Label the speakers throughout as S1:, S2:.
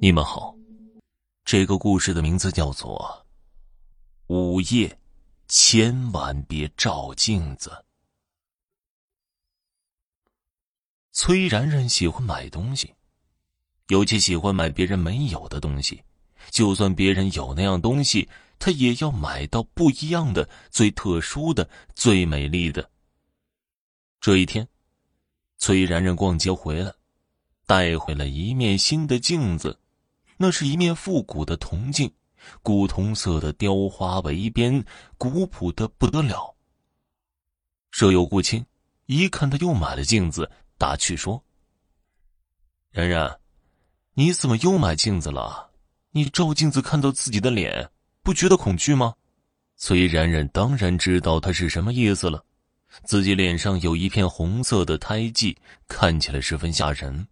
S1: 你们好，这个故事的名字叫做《午夜千万别照镜子》。崔然然喜欢买东西，尤其喜欢买别人没有的东西。就算别人有那样东西，他也要买到不一样的、最特殊的、最美丽的。这一天，崔然然逛街回来，带回了一面新的镜子。那是一面复古的铜镜，古铜色的雕花围边，古朴的不得了。舍友顾青一看他又买了镜子，打趣说：“然然，你怎么又买镜子了？你照镜子看到自己的脸，不觉得恐惧吗？”崔然然当然知道他是什么意思了，自己脸上有一片红色的胎记，看起来十分吓人。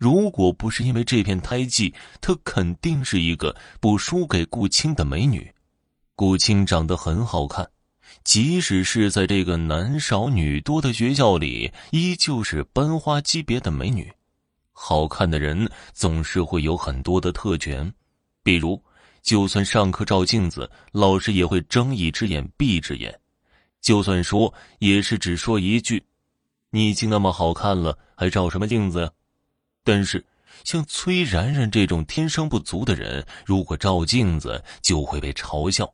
S1: 如果不是因为这片胎记，她肯定是一个不输给顾青的美女。顾青长得很好看，即使是在这个男少女多的学校里，依旧是班花级别的美女。好看的人总是会有很多的特权，比如，就算上课照镜子，老师也会睁一只眼闭一只眼，就算说，也是只说一句：“你已经那么好看了，还照什么镜子呀？”但是，像崔然然这种天生不足的人，如果照镜子就会被嘲笑。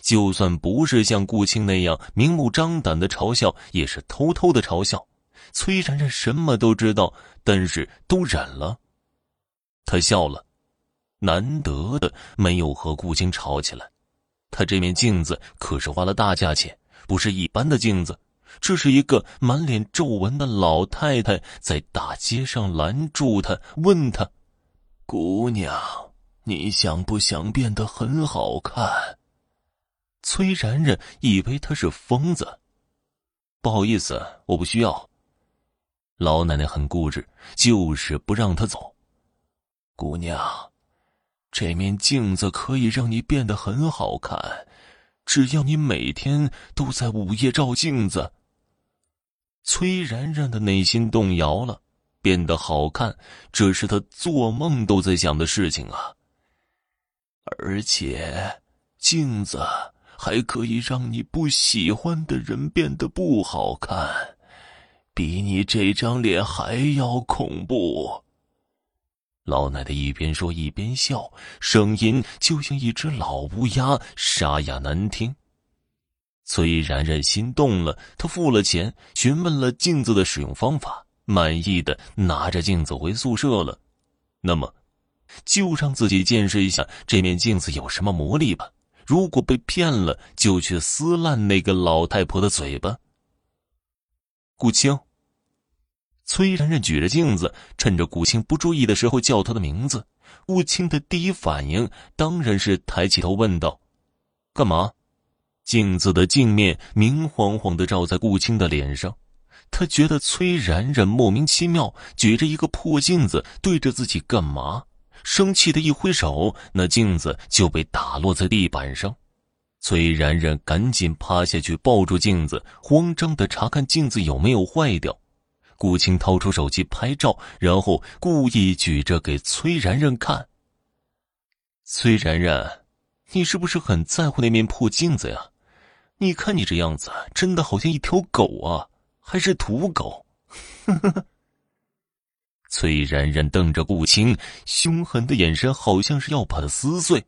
S1: 就算不是像顾青那样明目张胆的嘲笑，也是偷偷的嘲笑。崔然然什么都知道，但是都忍了。他笑了，难得的没有和顾青吵起来。他这面镜子可是花了大价钱，不是一般的镜子。这是一个满脸皱纹的老太太在大街上拦住他，问他：“姑娘，你想不想变得很好看？”崔然然以为他是疯子，不好意思，我不需要。老奶奶很固执，就是不让他走。姑娘，这面镜子可以让你变得很好看，只要你每天都在午夜照镜子。崔然然的内心动摇了，变得好看，这是他做梦都在想的事情啊。而且，镜子还可以让你不喜欢的人变得不好看，比你这张脸还要恐怖。老奶奶一边说一边笑，声音就像一只老乌鸦，沙哑难听。崔然然心动了，她付了钱，询问了镜子的使用方法，满意的拿着镜子回宿舍了。那么，就让自己见识一下这面镜子有什么魔力吧。如果被骗了，就去撕烂那个老太婆的嘴巴。顾青，崔然然举着镜子，趁着顾青不注意的时候叫他的名字。顾青的第一反应当然是抬起头问道：“干嘛？”镜子的镜面明晃晃的照在顾青的脸上，他觉得崔然然莫名其妙，举着一个破镜子对着自己干嘛？生气的一挥手，那镜子就被打落在地板上。崔然然赶紧趴下去抱住镜子，慌张的查看镜子有没有坏掉。顾青掏出手机拍照，然后故意举着给崔然然看。崔然然，你是不是很在乎那面破镜子呀？你看你这样子，真的好像一条狗啊，还是土狗。呵呵呵崔然然瞪着顾青，凶狠的眼神好像是要把他撕碎。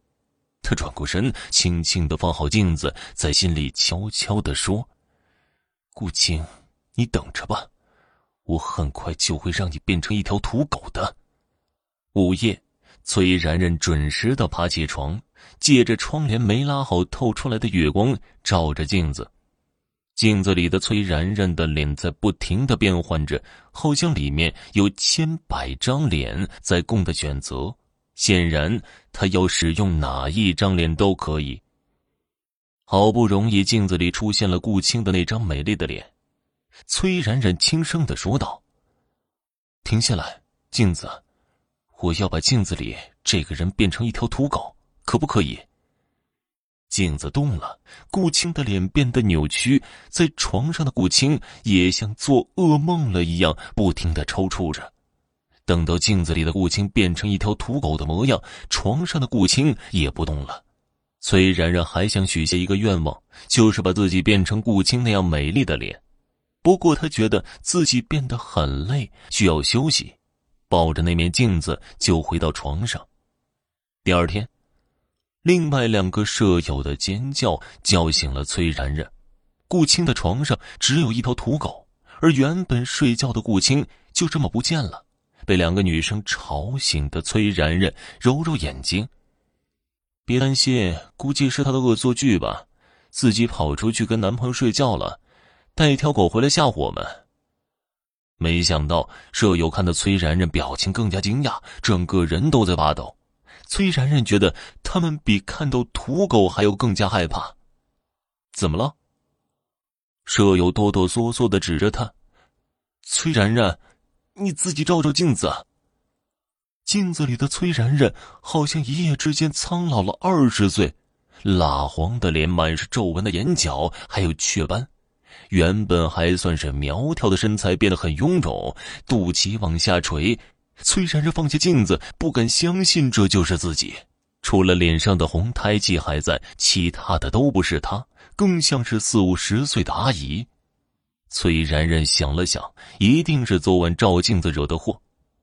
S1: 他转过身，轻轻的放好镜子，在心里悄悄的说：“顾青，你等着吧，我很快就会让你变成一条土狗的。”午夜，崔然然准时的爬起床。借着窗帘没拉好透出来的月光，照着镜子，镜子里的崔然然的脸在不停的变换着，好像里面有千百张脸在供的选择。显然，他要使用哪一张脸都可以。好不容易，镜子里出现了顾青的那张美丽的脸，崔然然轻声的说道：“停下来，镜子，我要把镜子里这个人变成一条土狗。”可不可以？镜子动了，顾青的脸变得扭曲，在床上的顾青也像做噩梦了一样，不停的抽搐着。等到镜子里的顾青变成一条土狗的模样，床上的顾青也不动了。崔然然还想许下一个愿望，就是把自己变成顾青那样美丽的脸。不过他觉得自己变得很累，需要休息，抱着那面镜子就回到床上。第二天，另外两个舍友的尖叫叫醒了崔然然。顾青的床上只有一条土狗，而原本睡觉的顾青就这么不见了。被两个女生吵醒的崔然然揉揉眼睛，别担心，估计是她的恶作剧吧，自己跑出去跟男朋友睡觉了，带一条狗回来吓唬我们。没想到舍友看到崔然然表情更加惊讶，整个人都在发抖。崔然然觉得他们比看到土狗还要更加害怕。怎么了？舍友哆哆嗦嗦的指着他：“崔然然，你自己照照镜子。”镜子里的崔然然好像一夜之间苍老了二十岁，蜡黄的脸，满是皱纹的眼角，还有雀斑。原本还算是苗条的身材变得很臃肿，肚脐往下垂。崔然然放下镜子，不敢相信这就是自己。除了脸上的红胎记还在，其他的都不是他。更像是四五十岁的阿姨，崔然然想了想，一定是昨晚照镜子惹的祸。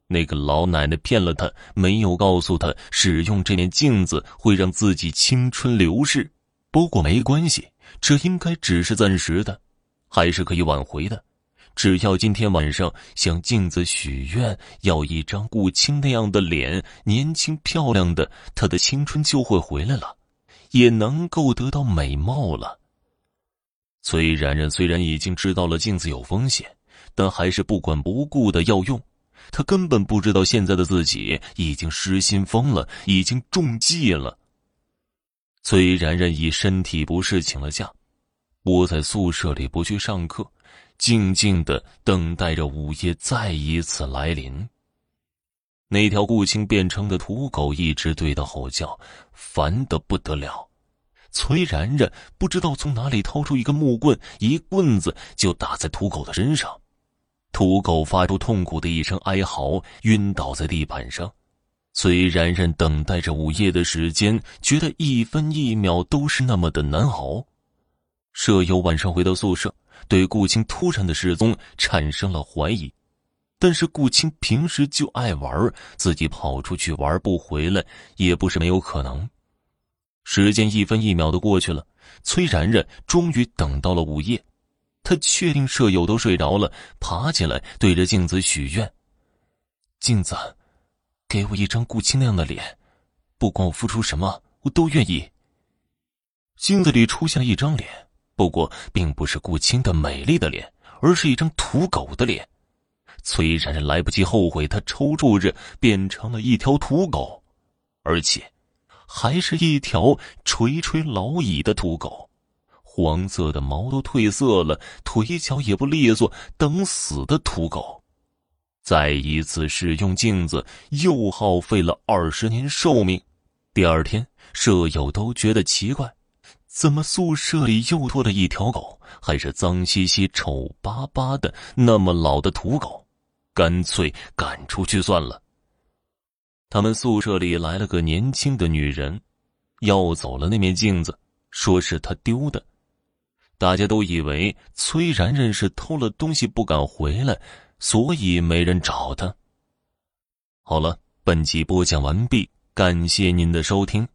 S1: 那个老奶奶骗了她，没有告诉她使用这面镜子会让自己青春流逝。不过没关系，这应该只是暂时的，还是可以挽回的。只要今天晚上向镜子许愿，要一张顾青那样的脸，年轻漂亮的，她的青春就会回来了，也能够得到美貌了。崔然然虽然已经知道了镜子有风险，但还是不管不顾的要用。他根本不知道现在的自己已经失心疯了，已经中计了。崔然然以身体不适请了假，窝在宿舍里不去上课，静静的等待着午夜再一次来临。那条顾青变成的土狗一直对他吼叫，烦得不得了。崔然然不知道从哪里掏出一根木棍，一棍子就打在土狗的身上。土狗发出痛苦的一声哀嚎，晕倒在地板上。崔然然等待着午夜的时间，觉得一分一秒都是那么的难熬。舍友晚上回到宿舍，对顾青突然的失踪产生了怀疑，但是顾青平时就爱玩，自己跑出去玩不回来也不是没有可能。时间一分一秒的过去了，崔然然终于等到了午夜。他确定舍友都睡着了，爬起来对着镜子许愿：“镜子，给我一张顾青那样的脸，不管我付出什么，我都愿意。”镜子里出现了一张脸，不过并不是顾青的美丽的脸，而是一张土狗的脸。崔然然来不及后悔，他抽搐着变成了一条土狗，而且。还是一条垂垂老矣的土狗，黄色的毛都褪色了，腿脚也不利索，等死的土狗。再一次使用镜子，又耗费了二十年寿命。第二天，舍友都觉得奇怪，怎么宿舍里又多了一条狗，还是脏兮兮、丑巴巴的那么老的土狗？干脆赶出去算了。他们宿舍里来了个年轻的女人，要走了那面镜子，说是她丢的。大家都以为崔然然是偷了东西不敢回来，所以没人找她。好了，本集播讲完毕，感谢您的收听。